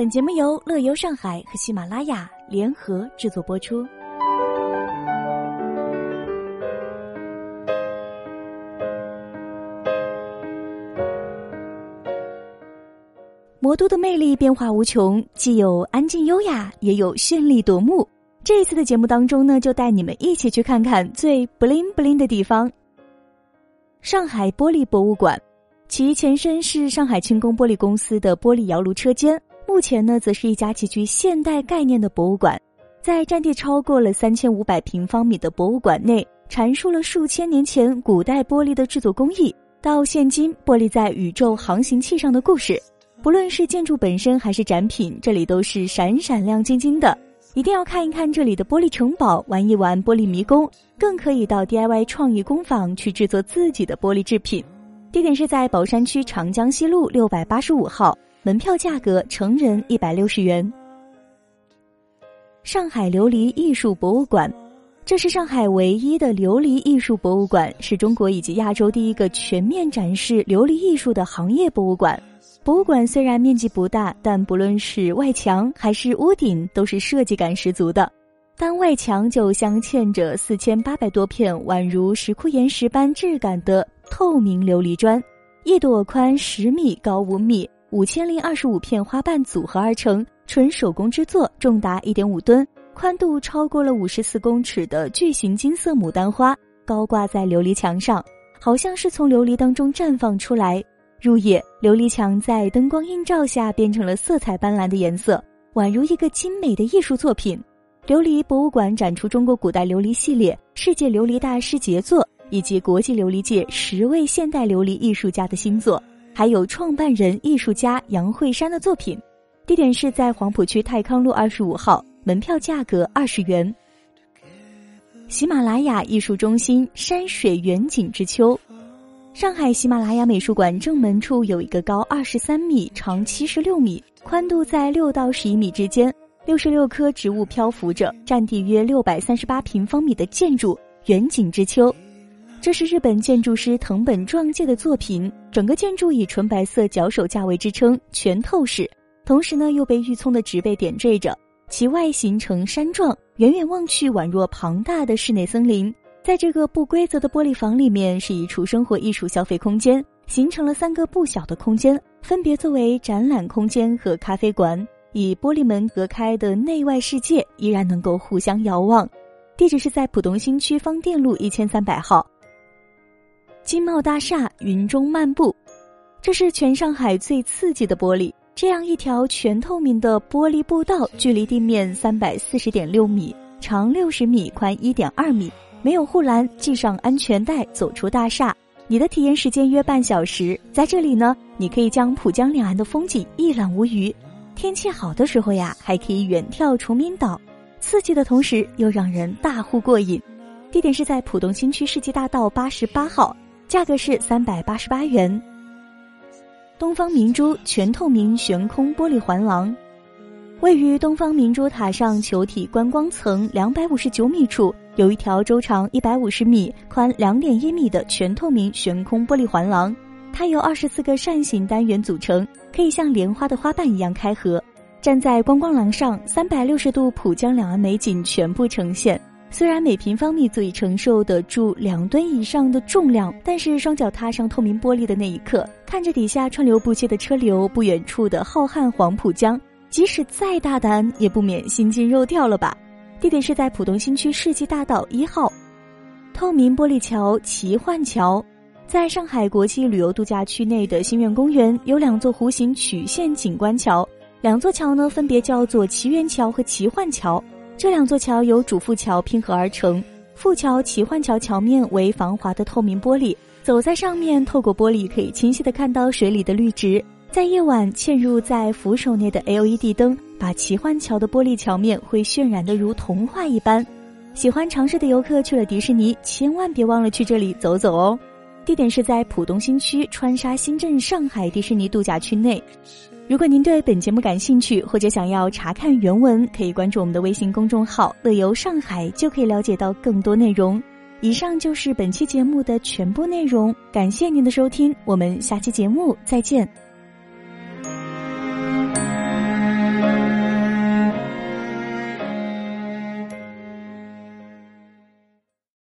本节目由乐游上海和喜马拉雅联合制作播出。魔都的魅力变化无穷，既有安静优雅，也有绚丽夺目。这一次的节目当中呢，就带你们一起去看看最 bling bling 的地方——上海玻璃博物馆。其前身是上海轻工玻璃公司的玻璃窑炉车间，目前呢，则是一家极具现代概念的博物馆。在占地超过了三千五百平方米的博物馆内，阐述了数千年前古代玻璃的制作工艺，到现今玻璃在宇宙航行器上的故事。不论是建筑本身还是展品，这里都是闪闪亮晶晶的。一定要看一看这里的玻璃城堡，玩一玩玻璃迷宫，更可以到 DIY 创意工坊去制作自己的玻璃制品。地点是在宝山区长江西路六百八十五号，门票价格成人一百六十元。上海琉璃艺术博物馆，这是上海唯一的琉璃艺术博物馆，是中国以及亚洲第一个全面展示琉璃艺术的行业博物馆。博物馆虽然面积不大，但不论是外墙还是屋顶，都是设计感十足的。单外墙就镶嵌着四千八百多片宛如石窟岩石般质感的。透明琉璃砖，一朵宽十米、高五米、五千零二十五片花瓣组合而成，纯手工制作，重达一点五吨，宽度超过了五十四公尺的巨型金色牡丹花高挂在琉璃墙上，好像是从琉璃当中绽放出来。入夜，琉璃墙在灯光映照下变成了色彩斑斓的颜色，宛如一个精美的艺术作品。琉璃博物馆展出中国古代琉璃系列、世界琉璃大师杰作。以及国际琉璃界十位现代琉璃艺术家的新作，还有创办人艺术家杨慧山的作品。地点是在黄浦区泰康路二十五号，门票价格二十元。喜马拉雅艺术中心山水远景之秋，上海喜马拉雅美术馆正门处有一个高二十三米、长七十六米、宽度在六到十一米之间，六十六棵植物漂浮着，占地约六百三十八平方米的建筑远景之秋。这是日本建筑师藤本壮介的作品，整个建筑以纯白色脚手架为支撑，全透视，同时呢又被郁葱的植被点缀着，其外形呈山状，远远望去宛若庞大的室内森林。在这个不规则的玻璃房里面，是一处生活艺术消费空间，形成了三个不小的空间，分别作为展览空间和咖啡馆。以玻璃门隔开的内外世界依然能够互相遥望。地址是在浦东新区方店路一千三百号。金茂大厦云中漫步，这是全上海最刺激的玻璃。这样一条全透明的玻璃步道，距离地面三百四十点六米，长六十米，宽一点二米，没有护栏，系上安全带，走出大厦。你的体验时间约半小时。在这里呢，你可以将浦江两岸的风景一览无余。天气好的时候呀，还可以远眺崇明岛，刺激的同时又让人大呼过瘾。地点是在浦东新区世纪大道八十八号。价格是三百八十八元。东方明珠全透明悬空玻璃环廊，位于东方明珠塔上球体观光层两百五十九米处，有一条周长一百五十米、宽两点一米的全透明悬空玻璃环廊。它由二十四个扇形单元组成，可以像莲花的花瓣一样开合。站在观光廊上，三百六十度浦江两岸美景全部呈现。虽然每平方米足以承受得住两吨以上的重量，但是双脚踏上透明玻璃的那一刻，看着底下川流不息的车流，不远处的浩瀚黄浦江，即使再大胆，也不免心惊肉跳了吧？地点是在浦东新区世纪大道一号，透明玻璃桥奇幻桥，在上海国际旅游度假区内的新苑公园有两座弧形曲线景观桥，两座桥呢分别叫做奇缘桥和奇幻桥。这两座桥由主副桥拼合而成，副桥奇幻桥桥面为防滑的透明玻璃，走在上面，透过玻璃可以清晰的看到水里的绿植。在夜晚嵌入在扶手内的 LED 灯，把奇幻桥的玻璃桥面会渲染的如童话一般。喜欢尝试的游客去了迪士尼，千万别忘了去这里走走哦。地点是在浦东新区川沙新镇上海迪士尼度假区内。如果您对本节目感兴趣，或者想要查看原文，可以关注我们的微信公众号“乐游上海”，就可以了解到更多内容。以上就是本期节目的全部内容，感谢您的收听，我们下期节目再见。